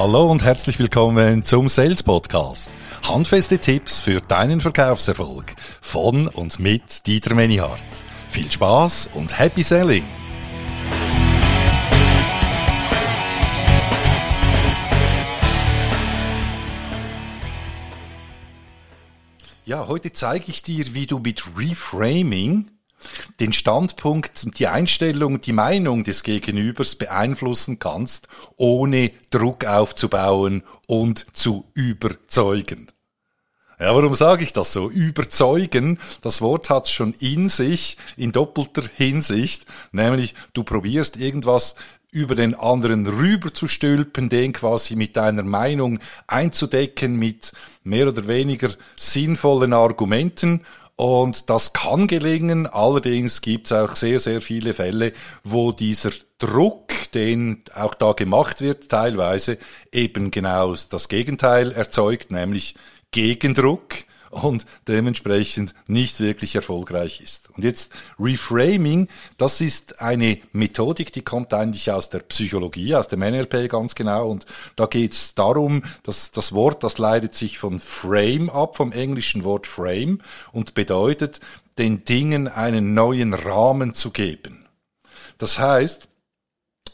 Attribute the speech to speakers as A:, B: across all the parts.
A: Hallo und herzlich willkommen zum Sales Podcast. Handfeste Tipps für deinen Verkaufserfolg von und mit Dieter Menihardt. Viel Spaß und Happy Selling! Ja, heute zeige ich dir, wie du mit Reframing den Standpunkt, die Einstellung, die Meinung des Gegenübers beeinflussen kannst, ohne Druck aufzubauen und zu überzeugen. Ja, warum sage ich das so? Überzeugen, das Wort hat schon in sich, in doppelter Hinsicht, nämlich du probierst irgendwas über den anderen rüber zu stülpen, den quasi mit deiner Meinung einzudecken, mit mehr oder weniger sinnvollen Argumenten und das kann gelingen, allerdings gibt es auch sehr, sehr viele Fälle, wo dieser Druck, den auch da gemacht wird, teilweise eben genau das Gegenteil erzeugt, nämlich Gegendruck und dementsprechend nicht wirklich erfolgreich ist. Und jetzt Reframing, das ist eine Methodik, die kommt eigentlich aus der Psychologie, aus dem NLP ganz genau. Und da geht es darum, dass das Wort, das leitet sich von Frame ab, vom englischen Wort Frame und bedeutet, den Dingen einen neuen Rahmen zu geben. Das heißt,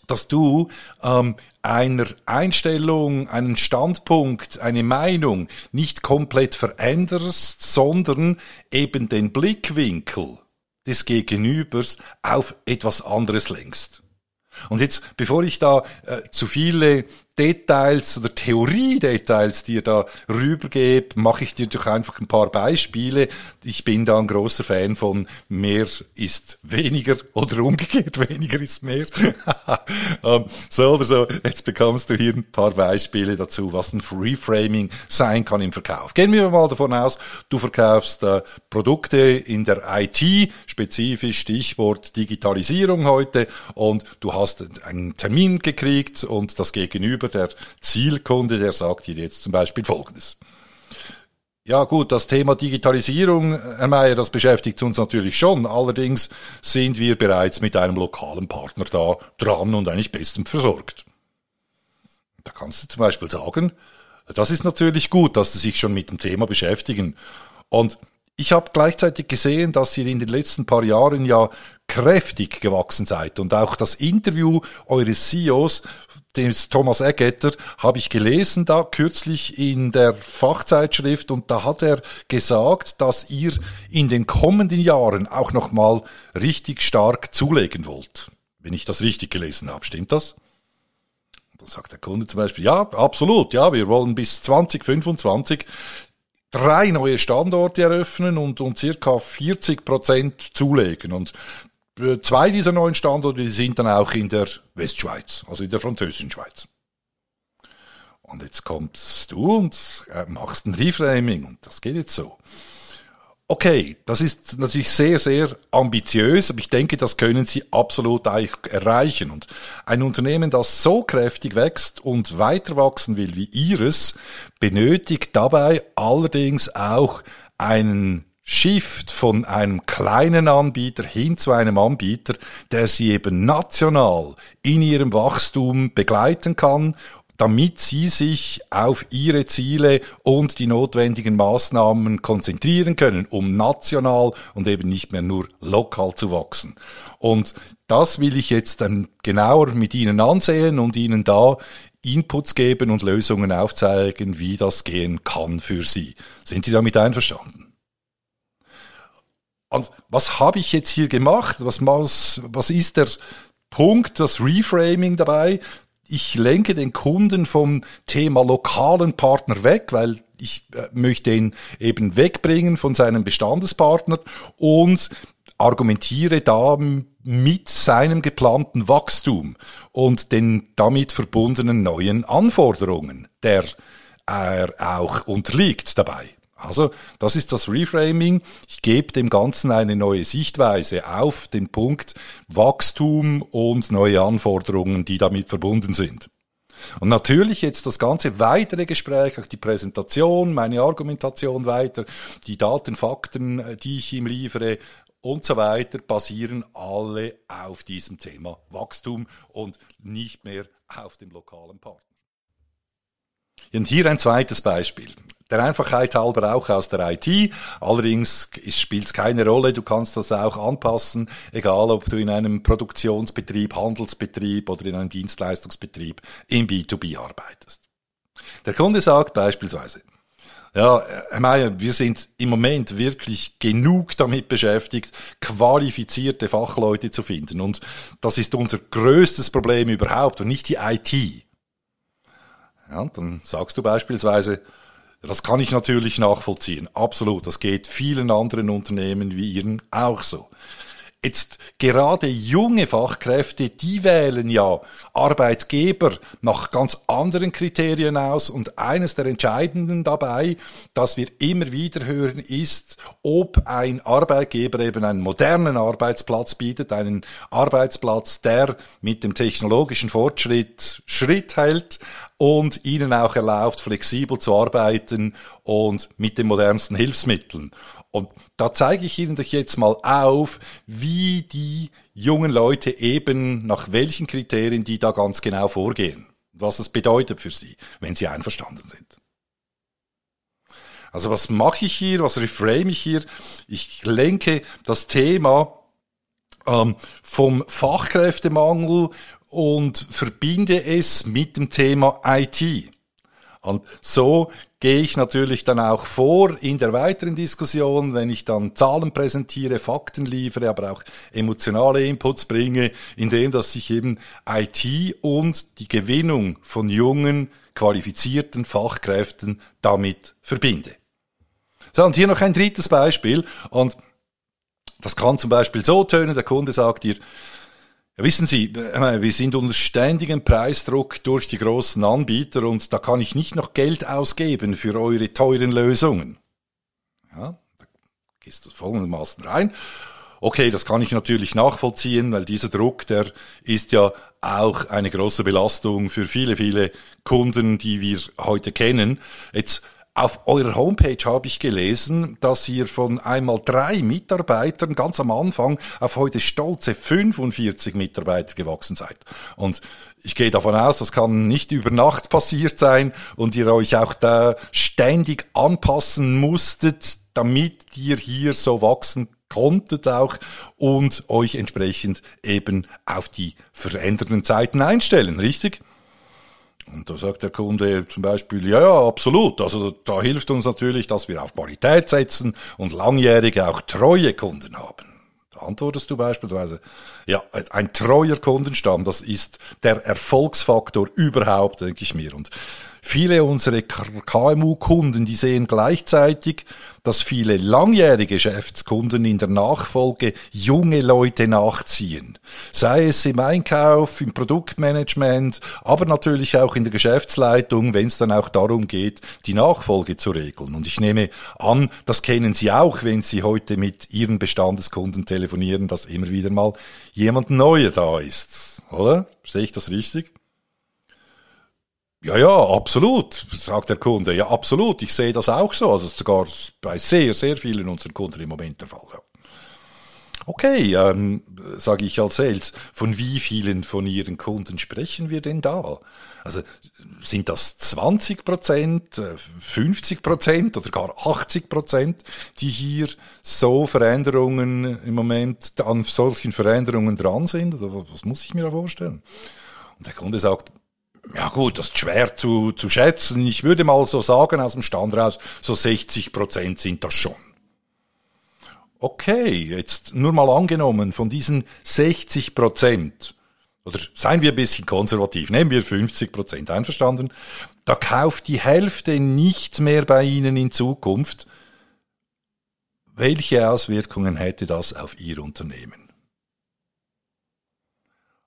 A: dass du ähm, einer Einstellung, einen Standpunkt, eine Meinung nicht komplett veränderst, sondern eben den Blickwinkel des Gegenübers auf etwas anderes lenkst. Und jetzt, bevor ich da äh, zu viele Details oder Theoriedetails dir da rübergebe, mache ich dir doch einfach ein paar Beispiele. Ich bin da ein großer Fan von mehr ist weniger oder umgekehrt weniger ist mehr. ähm, so oder so, jetzt bekommst du hier ein paar Beispiele dazu, was ein Reframing sein kann im Verkauf. Gehen wir mal davon aus, du verkaufst äh, Produkte in der IT, spezifisch Stichwort Digitalisierung heute und du hast einen Termin gekriegt und das Gegenüber gegenüber der Zielkunde, der sagt dir jetzt zum Beispiel Folgendes. Ja gut, das Thema Digitalisierung, Herr Mayer, das beschäftigt uns natürlich schon. Allerdings sind wir bereits mit einem lokalen Partner da dran und eigentlich bestens versorgt. Da kannst du zum Beispiel sagen, das ist natürlich gut, dass Sie sich schon mit dem Thema beschäftigen. Und ich habe gleichzeitig gesehen, dass ihr in den letzten paar Jahren ja kräftig gewachsen seid und auch das Interview eures CEOs des Thomas Eggetter habe ich gelesen da kürzlich in der Fachzeitschrift und da hat er gesagt, dass ihr in den kommenden Jahren auch noch mal richtig stark zulegen wollt. Wenn ich das richtig gelesen habe, stimmt das? Dann sagt der Kunde zum Beispiel, ja, absolut, ja, wir wollen bis 2025 drei neue Standorte eröffnen und, und circa 40 Prozent zulegen. Und äh, zwei dieser neuen Standorte die sind dann auch in der Westschweiz, also in der französischen Schweiz. Und jetzt kommst du und äh, machst ein Reframing und das geht jetzt so. Okay, das ist natürlich sehr, sehr ambitiös, aber ich denke, das können Sie absolut erreichen. Und ein Unternehmen, das so kräftig wächst und weiter wachsen will wie Ihres, benötigt dabei allerdings auch einen Shift von einem kleinen Anbieter hin zu einem Anbieter, der sie eben national in ihrem Wachstum begleiten kann, damit sie sich auf ihre Ziele und die notwendigen Maßnahmen konzentrieren können, um national und eben nicht mehr nur lokal zu wachsen. Und das will ich jetzt dann genauer mit Ihnen ansehen und Ihnen da Inputs geben und Lösungen aufzeigen, wie das gehen kann für Sie. Sind Sie damit einverstanden? Und was habe ich jetzt hier gemacht? Was, was, was ist der Punkt, das Reframing dabei? Ich lenke den Kunden vom Thema lokalen Partner weg, weil ich äh, möchte ihn eben wegbringen von seinem Bestandespartner und argumentiere da mit seinem geplanten Wachstum und den damit verbundenen neuen Anforderungen, der er auch unterliegt dabei. Also, das ist das Reframing. Ich gebe dem Ganzen eine neue Sichtweise auf den Punkt Wachstum und neue Anforderungen, die damit verbunden sind. Und natürlich jetzt das ganze weitere Gespräch, auch die Präsentation, meine Argumentation weiter, die Daten, Fakten, äh, die ich ihm liefere und so weiter, basieren alle auf diesem Thema Wachstum und nicht mehr auf dem lokalen Partner. Und hier ein zweites Beispiel. Der Einfachheit halber auch aus der IT. Allerdings spielt es keine Rolle. Du kannst das auch anpassen, egal ob du in einem Produktionsbetrieb, Handelsbetrieb oder in einem Dienstleistungsbetrieb im B2B arbeitest. Der Kunde sagt beispielsweise, ja, Herr Mayer, wir sind im Moment wirklich genug damit beschäftigt, qualifizierte Fachleute zu finden. Und das ist unser größtes Problem überhaupt und nicht die IT. Ja, dann sagst du beispielsweise, das kann ich natürlich nachvollziehen. Absolut. Das geht vielen anderen Unternehmen wie Ihren auch so. Jetzt gerade junge Fachkräfte, die wählen ja Arbeitgeber nach ganz anderen Kriterien aus und eines der entscheidenden dabei, dass wir immer wieder hören, ist, ob ein Arbeitgeber eben einen modernen Arbeitsplatz bietet, einen Arbeitsplatz, der mit dem technologischen Fortschritt Schritt hält, und ihnen auch erlaubt, flexibel zu arbeiten und mit den modernsten Hilfsmitteln. Und da zeige ich Ihnen doch jetzt mal auf, wie die jungen Leute eben, nach welchen Kriterien die da ganz genau vorgehen. Was es bedeutet für sie, wenn sie einverstanden sind. Also was mache ich hier, was reframe ich hier? Ich lenke das Thema ähm, vom Fachkräftemangel und verbinde es mit dem Thema IT. Und so gehe ich natürlich dann auch vor in der weiteren Diskussion, wenn ich dann Zahlen präsentiere, Fakten liefere, aber auch emotionale Inputs bringe, indem dass ich eben IT und die Gewinnung von jungen, qualifizierten Fachkräften damit verbinde. So, und hier noch ein drittes Beispiel. Und das kann zum Beispiel so tönen, der Kunde sagt dir, wissen Sie, wir sind unter ständigem Preisdruck durch die großen Anbieter und da kann ich nicht noch Geld ausgeben für eure teuren Lösungen. Ja, da gehst du folgendermaßen rein. Okay, das kann ich natürlich nachvollziehen, weil dieser Druck, der ist ja auch eine große Belastung für viele, viele Kunden, die wir heute kennen. Jetzt auf eurer Homepage habe ich gelesen, dass ihr von einmal drei Mitarbeitern ganz am Anfang auf heute stolze 45 Mitarbeiter gewachsen seid. Und ich gehe davon aus, das kann nicht über Nacht passiert sein und ihr euch auch da ständig anpassen musstet, damit ihr hier so wachsen konntet auch und euch entsprechend eben auf die verändernden Zeiten einstellen, richtig? Und da sagt der Kunde zum Beispiel, ja, ja, absolut. Also da hilft uns natürlich, dass wir auf Qualität setzen und langjährige, auch treue Kunden haben. Da antwortest du beispielsweise, ja, ein treuer Kundenstamm, das ist der Erfolgsfaktor überhaupt, denke ich mir. Und viele unserer KMU-Kunden, die sehen gleichzeitig, dass viele langjährige Geschäftskunden in der Nachfolge junge Leute nachziehen. Sei es im Einkauf, im Produktmanagement, aber natürlich auch in der Geschäftsleitung, wenn es dann auch darum geht, die Nachfolge zu regeln. Und ich nehme an, das kennen Sie auch, wenn Sie heute mit Ihren Bestandeskunden telefonieren, dass immer wieder mal jemand neuer da ist. Oder? Sehe ich das richtig? Ja, ja, absolut, sagt der Kunde. Ja, absolut. Ich sehe das auch so. Also sogar bei sehr, sehr vielen unserer Kunden im Moment der Fall. Ja. Okay, ähm, sage ich als Sales, von wie vielen von Ihren Kunden sprechen wir denn da? Also sind das 20 Prozent, 50 Prozent oder gar 80 Prozent, die hier so Veränderungen im Moment an solchen Veränderungen dran sind? Oder was muss ich mir da vorstellen? Und der Kunde sagt, ja gut, das ist schwer zu, zu schätzen. Ich würde mal so sagen, aus dem Stand raus, so 60 Prozent sind das schon. Okay, jetzt nur mal angenommen, von diesen 60 Prozent, oder seien wir ein bisschen konservativ, nehmen wir 50 Prozent, einverstanden? Da kauft die Hälfte nicht mehr bei Ihnen in Zukunft. Welche Auswirkungen hätte das auf Ihr Unternehmen?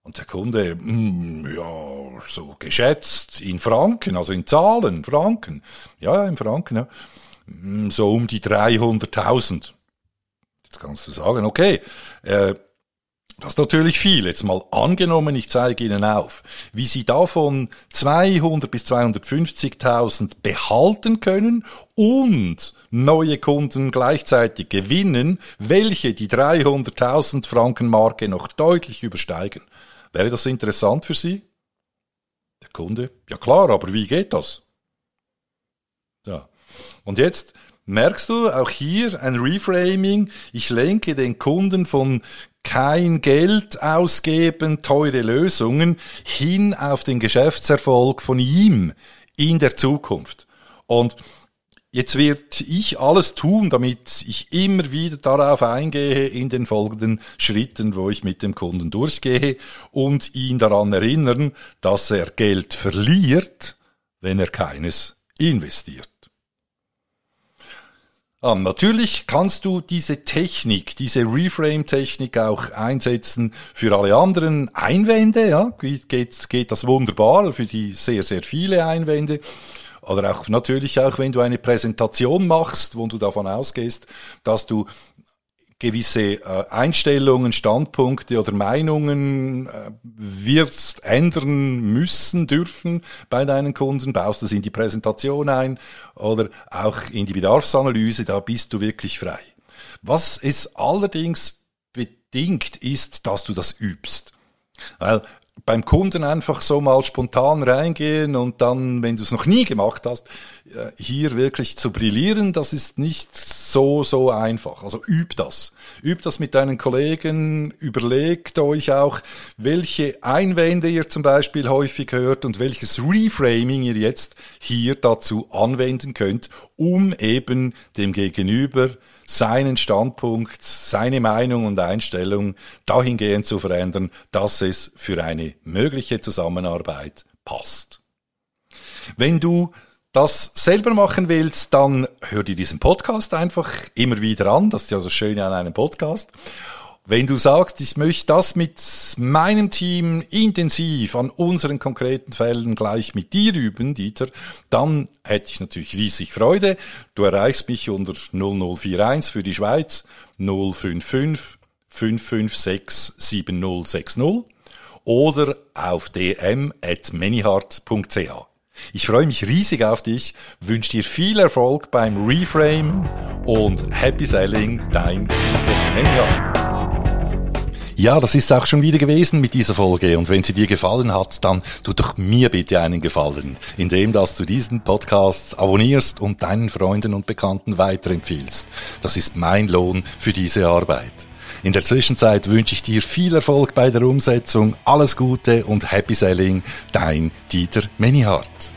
A: Und der Kunde, hm, ja, so geschätzt in Franken, also in Zahlen, Franken. Ja, in Franken, ja. Hm, so um die 300.000. Jetzt kannst du sagen, okay, äh, das ist natürlich viel. Jetzt mal angenommen, ich zeige Ihnen auf, wie Sie davon 200 bis 250.000 behalten können und neue Kunden gleichzeitig gewinnen, welche die 300.000 Franken Marke noch deutlich übersteigen. Wäre das interessant für Sie? Der Kunde? Ja klar, aber wie geht das? Ja. Und jetzt merkst du auch hier ein Reframing. Ich lenke den Kunden von kein Geld ausgeben, teure Lösungen hin auf den Geschäftserfolg von ihm in der Zukunft. Und Jetzt wird ich alles tun, damit ich immer wieder darauf eingehe in den folgenden Schritten, wo ich mit dem Kunden durchgehe und ihn daran erinnern, dass er Geld verliert, wenn er keines investiert. Ah, natürlich kannst du diese Technik, diese Reframe-Technik auch einsetzen für alle anderen Einwände. Ja, geht, geht das wunderbar für die sehr, sehr viele Einwände. Oder auch natürlich auch, wenn du eine Präsentation machst, wo du davon ausgehst, dass du gewisse äh, Einstellungen, Standpunkte oder Meinungen äh, wirst ändern müssen, dürfen bei deinen Kunden, baust das in die Präsentation ein oder auch in die Bedarfsanalyse, da bist du wirklich frei. Was es allerdings bedingt, ist, dass du das übst. Weil beim Kunden einfach so mal spontan reingehen und dann, wenn du es noch nie gemacht hast, hier wirklich zu brillieren, das ist nicht so, so einfach. Also üb das. Üb das mit deinen Kollegen, überlegt euch auch, welche Einwände ihr zum Beispiel häufig hört und welches Reframing ihr jetzt hier dazu anwenden könnt, um eben dem Gegenüber seinen Standpunkt, seine Meinung und Einstellung dahingehend zu verändern, dass es für eine mögliche Zusammenarbeit passt. Wenn du das selber machen willst, dann hör dir diesen Podcast einfach immer wieder an. Das ist ja das Schöne an einem Podcast. Wenn du sagst, ich möchte das mit meinem Team intensiv an unseren konkreten Fällen gleich mit dir üben, Dieter, dann hätte ich natürlich riesig Freude. Du erreichst mich unter 0041 für die Schweiz 055 556 7060 oder auf dm.manyhart.ch. Ich freue mich riesig auf dich, wünsche dir viel Erfolg beim Reframe und Happy Selling, dein Manyhart. Ja, das ist auch schon wieder gewesen mit dieser Folge. Und wenn sie dir gefallen hat, dann tu doch mir bitte einen Gefallen, indem dass du diesen Podcast abonnierst und deinen Freunden und Bekannten weiterempfiehlst. Das ist mein Lohn für diese Arbeit. In der Zwischenzeit wünsche ich dir viel Erfolg bei der Umsetzung, alles Gute und Happy Selling, dein Dieter Menihardt.